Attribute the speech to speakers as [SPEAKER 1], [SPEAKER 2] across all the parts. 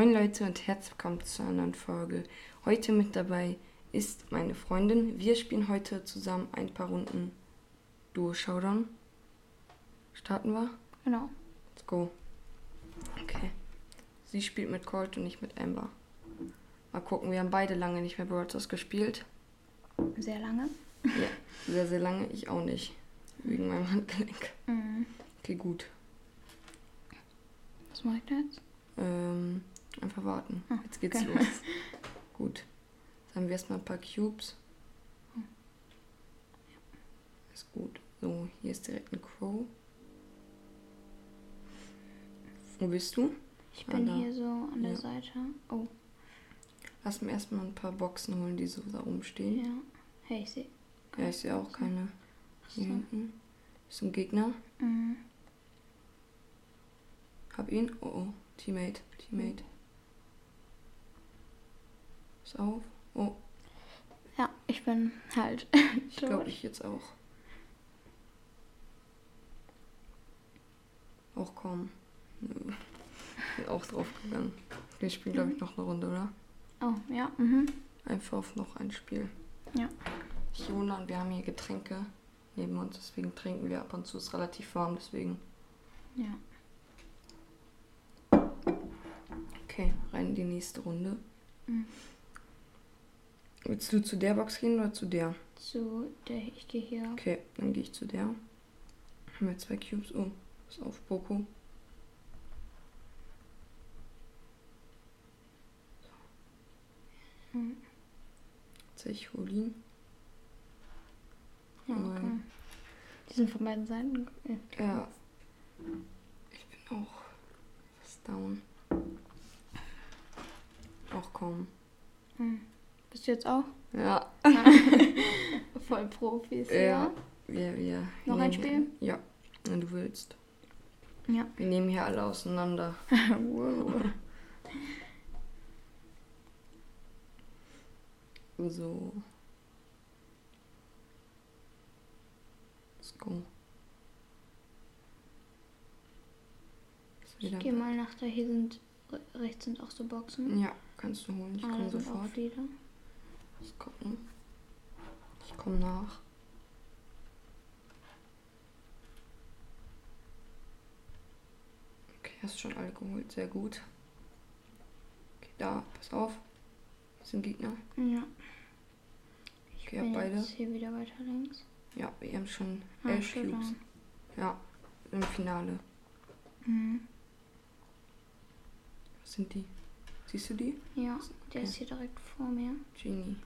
[SPEAKER 1] Moin Leute und herzlich willkommen zu einer neuen Folge. Heute mit dabei ist meine Freundin. Wir spielen heute zusammen ein paar Runden Duo Showdown. Starten wir?
[SPEAKER 2] Genau.
[SPEAKER 1] Let's go. Okay. Sie spielt mit Colt und ich mit Amber. Mal gucken, wir haben beide lange nicht mehr Stars gespielt.
[SPEAKER 2] Sehr lange.
[SPEAKER 1] Ja, sehr, sehr lange. Ich auch nicht. Wegen meinem Handgelenk.
[SPEAKER 2] Mhm.
[SPEAKER 1] Okay, gut.
[SPEAKER 2] Was mache ich da jetzt?
[SPEAKER 1] Ähm, einfach warten.
[SPEAKER 2] Ah,
[SPEAKER 1] Jetzt geht's
[SPEAKER 2] okay.
[SPEAKER 1] los. Gut. Dann haben wir erstmal ein paar Cubes. Ist gut. So, hier ist direkt ein Crow. Wo bist du?
[SPEAKER 2] Ich bin
[SPEAKER 1] Ah,
[SPEAKER 2] hier so an der
[SPEAKER 1] Ja.
[SPEAKER 2] Seite. Oh,
[SPEAKER 1] Lass mir erstmal ein paar Boxen holen, die so da oben stehen.
[SPEAKER 2] ja. Hey, ich sehe.
[SPEAKER 1] Ja, ich sehe auch keine. Hier
[SPEAKER 2] So.
[SPEAKER 1] hinten. Ist ein Gegner.
[SPEAKER 2] Mhm.
[SPEAKER 1] Hab ihn. Oh, oh. Teammate. Teammate. Ist auf. Oh,
[SPEAKER 2] Ja, ich bin halt.
[SPEAKER 1] ich glaube, ich jetzt auch. Auch kaum. Nö. Bin auch drauf gegangen. Wir spielen, glaube ich, noch eine Runde, oder?
[SPEAKER 2] Oh, ja. Mhm.
[SPEAKER 1] Einfach auf noch ein Spiel.
[SPEAKER 2] Ja.
[SPEAKER 1] Jona und wir haben hier Getränke neben uns, deswegen trinken wir ab und zu. Ist relativ warm, deswegen.
[SPEAKER 2] Ja.
[SPEAKER 1] Okay, rein in die nächste Runde.
[SPEAKER 2] Mhm.
[SPEAKER 1] Willst du zu der Box gehen oder zu der?
[SPEAKER 2] So, der, ich gehe hier.
[SPEAKER 1] Okay, dann gehe ich zu der. Haben wir zwei Cubes. Oh, ist auf Boko. Jetzt sehe ich Holin.
[SPEAKER 2] Ja, okay. Die sind von beiden Seiten. äh,
[SPEAKER 1] Ja. Ich bin auch fast down. Auch kaum.
[SPEAKER 2] Mhm. Bist du jetzt auch?
[SPEAKER 1] Ja.
[SPEAKER 2] Voll Profis,
[SPEAKER 1] Ja.
[SPEAKER 2] ja.
[SPEAKER 1] Wir, wir
[SPEAKER 2] Noch ein
[SPEAKER 1] hier-
[SPEAKER 2] Spiel?
[SPEAKER 1] Ja, wenn du willst.
[SPEAKER 2] Ja.
[SPEAKER 1] Wir nehmen hier alle auseinander.
[SPEAKER 2] wow.
[SPEAKER 1] So. Let's go.
[SPEAKER 2] Ich
[SPEAKER 1] wieder-
[SPEAKER 2] gehe mal nach da. Hier sind re- rechts sind auch so Boxen.
[SPEAKER 1] Ja, kannst du holen. Ich komme sofort.
[SPEAKER 2] auch viele.
[SPEAKER 1] Ich gucken. Ich komme nach. Okay, hast schon alle geholt. Sehr gut. Okay, da, pass auf. Hier sind Gegner.
[SPEAKER 2] Ja. Ich
[SPEAKER 1] Okay,
[SPEAKER 2] bin
[SPEAKER 1] beide.
[SPEAKER 2] jetzt hier wieder weiter links.
[SPEAKER 1] Ja, wir haben schon
[SPEAKER 2] Ah,
[SPEAKER 1] elf Cubes. Ja, im Finale.
[SPEAKER 2] Mhm.
[SPEAKER 1] Was sind die? Siehst du die?
[SPEAKER 2] Ja, der
[SPEAKER 1] Okay.
[SPEAKER 2] ist hier direkt vor mir.
[SPEAKER 1] Genie.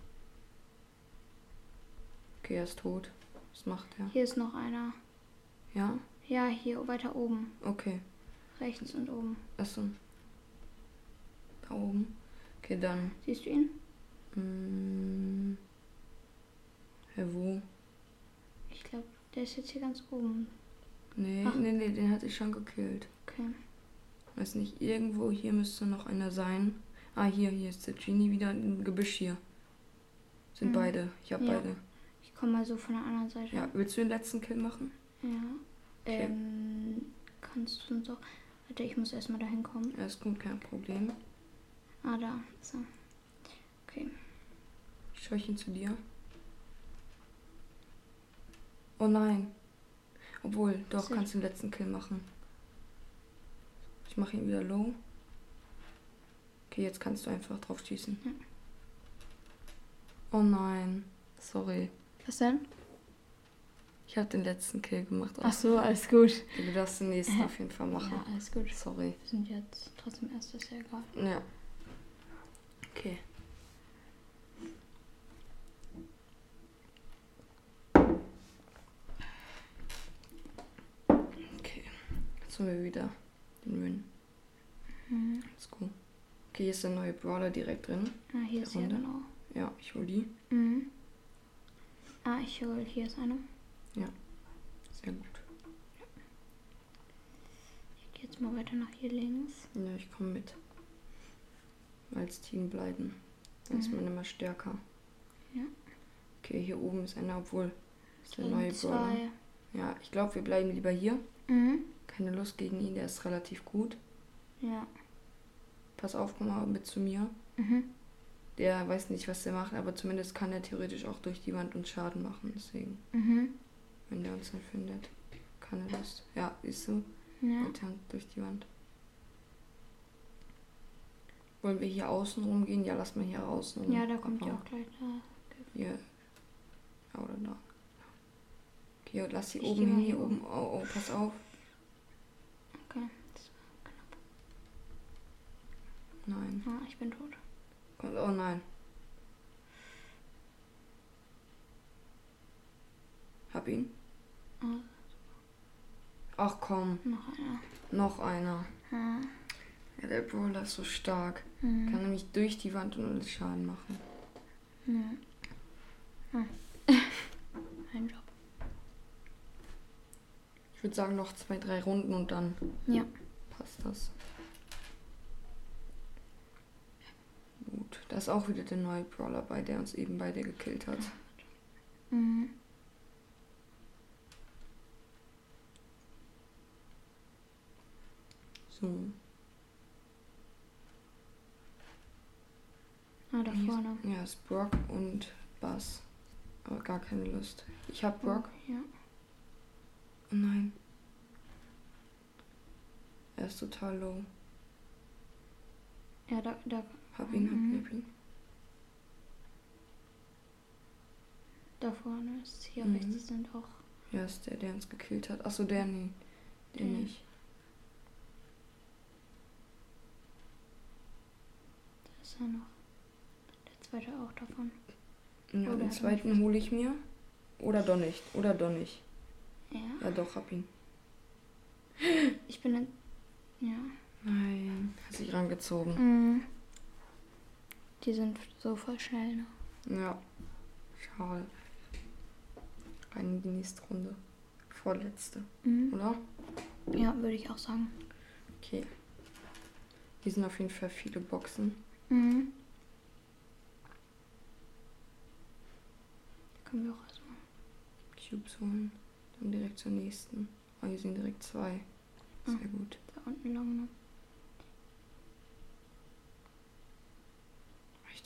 [SPEAKER 1] Okay, er ist tot. Was macht er?
[SPEAKER 2] Hier ist noch einer.
[SPEAKER 1] Ja?
[SPEAKER 2] Ja, hier weiter oben.
[SPEAKER 1] Okay.
[SPEAKER 2] Rechts und oben.
[SPEAKER 1] Achso. Da oben. Okay, dann.
[SPEAKER 2] Siehst du ihn?
[SPEAKER 1] Mm, Hä, wo?
[SPEAKER 2] Ich glaube, der ist jetzt hier ganz oben.
[SPEAKER 1] Nee,
[SPEAKER 2] Ach.
[SPEAKER 1] nee, nee, den hatte ich schon gekillt.
[SPEAKER 2] Okay.
[SPEAKER 1] Weiß nicht, irgendwo hier müsste noch einer sein. Ah, hier, hier ist der Genie wieder im Gebüsch hier. Sind
[SPEAKER 2] Mhm.
[SPEAKER 1] beide. Ich hab
[SPEAKER 2] Ja.
[SPEAKER 1] beide.
[SPEAKER 2] Ich komme mal so von der anderen Seite.
[SPEAKER 1] Ja, willst du den letzten Kill machen?
[SPEAKER 2] Ja.
[SPEAKER 1] Okay.
[SPEAKER 2] Ähm, kannst du uns auch. Warte, ich muss erstmal dahin kommen.
[SPEAKER 1] Ja, ist gut, kein Problem.
[SPEAKER 2] Ah, da. So. Okay.
[SPEAKER 1] Ich scheuche ihn zu dir. Oh nein. Obwohl, doch,
[SPEAKER 2] Sicher.
[SPEAKER 1] kannst du den letzten Kill machen. Ich mache ihn wieder low. Okay, jetzt kannst du einfach drauf schießen.
[SPEAKER 2] Ja.
[SPEAKER 1] Oh nein. Sorry.
[SPEAKER 2] Was denn?
[SPEAKER 1] Ich habe den letzten Kill gemacht.
[SPEAKER 2] Ach so, alles gut.
[SPEAKER 1] Du darfst den nächsten auf jeden Fall machen.
[SPEAKER 2] Ja, alles gut.
[SPEAKER 1] Sorry.
[SPEAKER 2] Wir sind jetzt trotzdem erst, ist ja egal.
[SPEAKER 1] Ja. Okay. Okay. Jetzt haben wir wieder den Win.
[SPEAKER 2] Mhm.
[SPEAKER 1] Let's go. Okay, hier ist der neue Brawler direkt drin.
[SPEAKER 2] Ah, hier ist ja
[SPEAKER 1] Runde.
[SPEAKER 2] genau.
[SPEAKER 1] Ja, ich hol die.
[SPEAKER 2] Mhm. Ah, ich hol, hier ist eine.
[SPEAKER 1] Sehr gut.
[SPEAKER 2] Ich gehe jetzt mal weiter nach hier links.
[SPEAKER 1] Ja, ich komme mit. Als Team bleiben. Dann ist
[SPEAKER 2] Mhm.
[SPEAKER 1] man immer stärker.
[SPEAKER 2] Ja.
[SPEAKER 1] Okay, hier oben ist einer, obwohl. Ist der
[SPEAKER 2] Gegen
[SPEAKER 1] neue Brawler.
[SPEAKER 2] zwei.
[SPEAKER 1] Ja, ich glaube, wir bleiben lieber hier.
[SPEAKER 2] Mhm.
[SPEAKER 1] Keine Lust gegen ihn, der ist relativ gut.
[SPEAKER 2] Ja.
[SPEAKER 1] pass auf, komm mal mit zu mir.
[SPEAKER 2] Mhm.
[SPEAKER 1] Der weiß nicht, was der macht, aber zumindest kann er theoretisch auch durch die Wand uns Schaden machen. Deswegen,
[SPEAKER 2] Mhm.
[SPEAKER 1] wenn der uns dann findet, kann er das. Ja, siehst du?
[SPEAKER 2] Ja.
[SPEAKER 1] Hand durch die Wand. Wollen wir hier außen rumgehen? Ja, lass mal hier außen rum.
[SPEAKER 2] Ja, da kommt ja auch gleich da.
[SPEAKER 1] Hier. Ja, oder da. Okay, lass sie
[SPEAKER 2] Ich
[SPEAKER 1] oben hin,
[SPEAKER 2] hier
[SPEAKER 1] hier oben. Oh, oh, pass auf.
[SPEAKER 2] Okay.
[SPEAKER 1] Nein.
[SPEAKER 2] Ah, ich bin tot.
[SPEAKER 1] Oh nein. Hab ihn. Ach komm,
[SPEAKER 2] noch einer.
[SPEAKER 1] noch einer.
[SPEAKER 2] Ah.
[SPEAKER 1] Ja, der Brawler ist so stark.
[SPEAKER 2] Mhm.
[SPEAKER 1] Kann nämlich durch die Wand und alles Schaden machen.
[SPEAKER 2] Ja. Ah. Ein Job.
[SPEAKER 1] Ich würde sagen, noch zwei, drei Runden und dann
[SPEAKER 2] Ja.
[SPEAKER 1] passt das. Gut, da ist auch wieder der neue Brawler bei, der uns eben beide gekillt hat.
[SPEAKER 2] Mhm.
[SPEAKER 1] So.
[SPEAKER 2] Ah, da vorne.
[SPEAKER 1] Ist, ja, ist Brock und Bass. Aber gar keine Lust. Ich hab Brock.
[SPEAKER 2] Ja.
[SPEAKER 1] Oh nein. Er ist total low.
[SPEAKER 2] Ja, da, da,
[SPEAKER 1] Hab ihn, hab ihn,
[SPEAKER 2] Mhm.
[SPEAKER 1] ihn.
[SPEAKER 2] da vorne ist hier
[SPEAKER 1] Mhm.
[SPEAKER 2] rechts sind auch.
[SPEAKER 1] Ja, ist der, der uns gekillt hat. Achso, der nee. Der
[SPEAKER 2] Der.
[SPEAKER 1] nicht.
[SPEAKER 2] Da ist er noch. Der zweite auch davon.
[SPEAKER 1] Ja,
[SPEAKER 2] Oh, der
[SPEAKER 1] den zweiten hole ich mir. Oder doch nicht. Oder doch nicht.
[SPEAKER 2] Ja.
[SPEAKER 1] Ja, doch, hab ihn.
[SPEAKER 2] Ich bin in. Ja.
[SPEAKER 1] Nein. Hat sich rangezogen.
[SPEAKER 2] Mhm. Die sind so voll schnell, ne?
[SPEAKER 1] Ja. Schade. Rein in die nächste Runde. Vorletzte,
[SPEAKER 2] Mhm.
[SPEAKER 1] oder?
[SPEAKER 2] Ja, würde ich auch sagen.
[SPEAKER 1] Okay. Hier sind auf jeden Fall viele Boxen.
[SPEAKER 2] Mhm. Können wir auch erstmal.
[SPEAKER 1] Cubes holen. Dann direkt zur nächsten. Oh, hier sind direkt zwei. Sehr
[SPEAKER 2] Mhm.
[SPEAKER 1] gut.
[SPEAKER 2] Da unten lang, ne?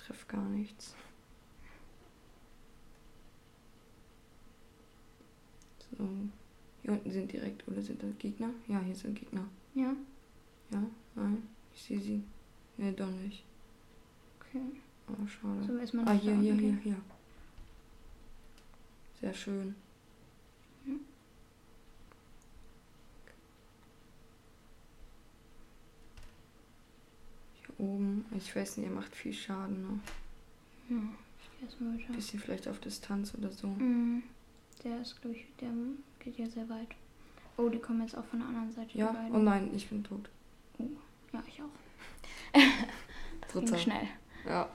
[SPEAKER 1] Treffe gar nichts. So. Hier unten sind direkt, oder sind das Gegner? Ja, hier sind Gegner.
[SPEAKER 2] Ja.
[SPEAKER 1] Ja, nein. Ich sehe sie. Nee, doch nicht.
[SPEAKER 2] Okay.
[SPEAKER 1] Oh, schade.
[SPEAKER 2] So
[SPEAKER 1] Ah, hier,
[SPEAKER 2] da
[SPEAKER 1] hier, hier, hier. Sehr schön.
[SPEAKER 2] Mhm.
[SPEAKER 1] Hier oben. Ich weiß nicht, er macht viel Schaden, ne?
[SPEAKER 2] Ja. Ich geh erstmal weiter.
[SPEAKER 1] Bisschen vielleicht auf Distanz oder so.
[SPEAKER 2] Mhm. Der ist, glaube ich, der geht ja sehr weit. Oh, die kommen jetzt auch von der anderen Seite.
[SPEAKER 1] Ja? Oh nein, ich bin tot.
[SPEAKER 2] Ja, ich auch. Das
[SPEAKER 1] Dritter.
[SPEAKER 2] ging schnell.
[SPEAKER 1] Ja.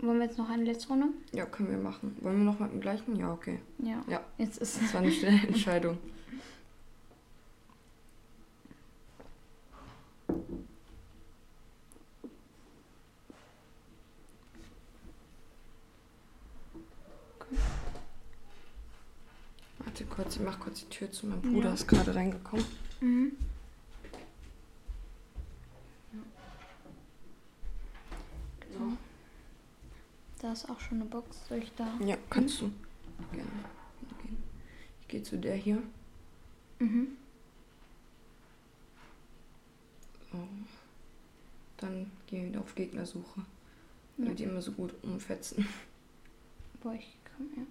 [SPEAKER 2] Wollen wir jetzt noch eine letzte Runde?
[SPEAKER 1] Ja, können wir machen. Wollen wir noch mit dem gleichen? Ja, okay.
[SPEAKER 2] Ja.
[SPEAKER 1] Ja.
[SPEAKER 2] Jetzt ist
[SPEAKER 1] Das war eine schnelle Entscheidung. Kurz, ich mach kurz die Tür zu. Mein Bruder
[SPEAKER 2] Ja.
[SPEAKER 1] ist gerade reingekommen.
[SPEAKER 2] Mhm. Genau. Da ist auch schon eine Box. Soll ich da?
[SPEAKER 1] Ja, kannst du. Gerne. Okay. Ich gehe zu der hier.
[SPEAKER 2] Mhm.
[SPEAKER 1] So. Dann gehen wir wieder auf Gegnersuche. Weil
[SPEAKER 2] Ja.
[SPEAKER 1] die immer so gut umfetzen.
[SPEAKER 2] Boah, ich kann, ja.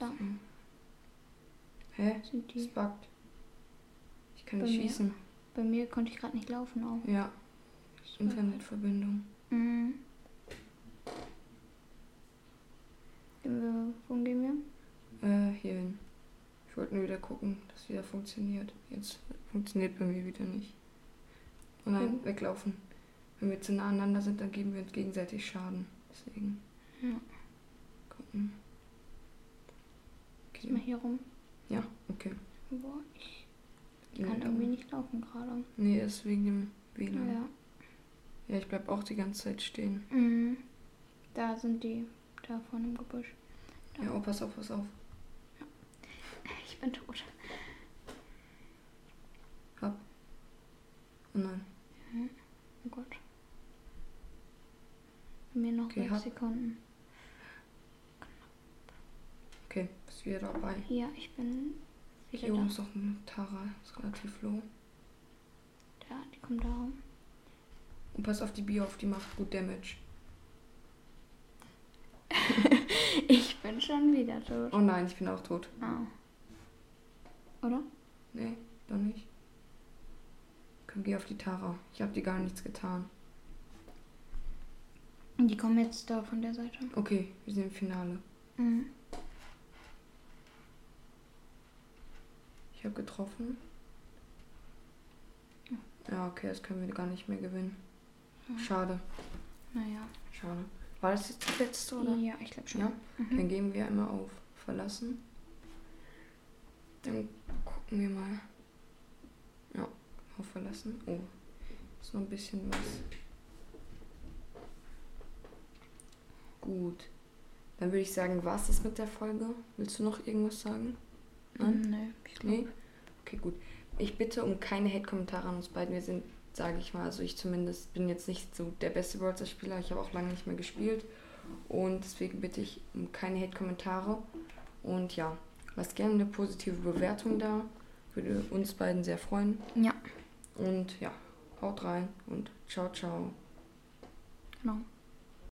[SPEAKER 2] Da
[SPEAKER 1] Hä?
[SPEAKER 2] sind
[SPEAKER 1] Es
[SPEAKER 2] die.
[SPEAKER 1] buggt. Ich kann
[SPEAKER 2] Bei
[SPEAKER 1] nicht
[SPEAKER 2] mir.
[SPEAKER 1] schießen.
[SPEAKER 2] Bei mir konnte ich gerade nicht laufen auch.
[SPEAKER 1] Ja. Internetverbindung.
[SPEAKER 2] Mhm. Gehen wir, wohin gehen wir?
[SPEAKER 1] Äh, hier hin. Ich wollte nur wieder gucken, dass wieder funktioniert. Jetzt funktioniert bei mir wieder nicht. Und dann
[SPEAKER 2] Okay.
[SPEAKER 1] weglaufen. Wenn wir zu nah aneinander sind, dann geben wir uns gegenseitig Schaden. Deswegen.
[SPEAKER 2] Ja.
[SPEAKER 1] Gucken.
[SPEAKER 2] Geh mal hier rum.
[SPEAKER 1] Ja, okay.
[SPEAKER 2] Boah, ich kann
[SPEAKER 1] ja,
[SPEAKER 2] irgendwie nicht laufen gerade.
[SPEAKER 1] Nee, ist wegen dem WLAN. Ja.
[SPEAKER 2] Ja,
[SPEAKER 1] ich bleib auch die ganze Zeit stehen.
[SPEAKER 2] Mhm. Da sind die, da vorne im Gebüsch. Da.
[SPEAKER 1] Ja, oh, pass auf, pass auf. Ja.
[SPEAKER 2] Ich bin tot. Hab. Oh nein. Mhm. Oh Gott.
[SPEAKER 1] Mir noch okay,
[SPEAKER 2] sechs Sekunden.
[SPEAKER 1] Okay, bist wieder dabei.
[SPEAKER 2] Ja, ich bin wieder
[SPEAKER 1] Hier
[SPEAKER 2] da.
[SPEAKER 1] oben ist auch ein Tara, ist relativ low.
[SPEAKER 2] Da, die kommt da rum.
[SPEAKER 1] Und pass auf die Bio auf, die macht gut Damage.
[SPEAKER 2] Ich bin schon wieder tot.
[SPEAKER 1] Oh nein, ich bin auch tot.
[SPEAKER 2] Ah. Oder?
[SPEAKER 1] Nee, doch nicht. Komm, geh auf die Tara. Ich hab dir gar nichts getan.
[SPEAKER 2] Die kommen jetzt da von der Seite.
[SPEAKER 1] Okay, wir sind im Finale.
[SPEAKER 2] Mhm.
[SPEAKER 1] Ich habe getroffen. Ja, okay, das können wir gar nicht mehr gewinnen. Schade,
[SPEAKER 2] Naja.
[SPEAKER 1] schade. War das jetzt das letzte, oder?
[SPEAKER 2] Ja, ich glaube schon.
[SPEAKER 1] Ja?
[SPEAKER 2] Mhm.
[SPEAKER 1] Dann geben wir einmal auf Verlassen. Dann gucken wir mal. Ja, auf Verlassen. Oh, ist noch ein bisschen was. Gut. Dann würde ich sagen, war es das mit der Folge? Willst du noch irgendwas sagen? Nein?
[SPEAKER 2] Nee, ich glaube.
[SPEAKER 1] Nee? Okay, gut. Ich bitte um keine Hate-Kommentare an uns beiden. Wir sind, sage ich mal, also ich zumindest bin jetzt nicht so der beste Brawler-Spieler. Ich habe auch lange nicht mehr gespielt. Und deswegen bitte ich um keine Hate-Kommentare. Und ja, lasst gerne eine positive Bewertung da. Würde uns beiden sehr freuen.
[SPEAKER 2] Ja,
[SPEAKER 1] Und ja, haut rein und ciao, ciao.
[SPEAKER 2] genau.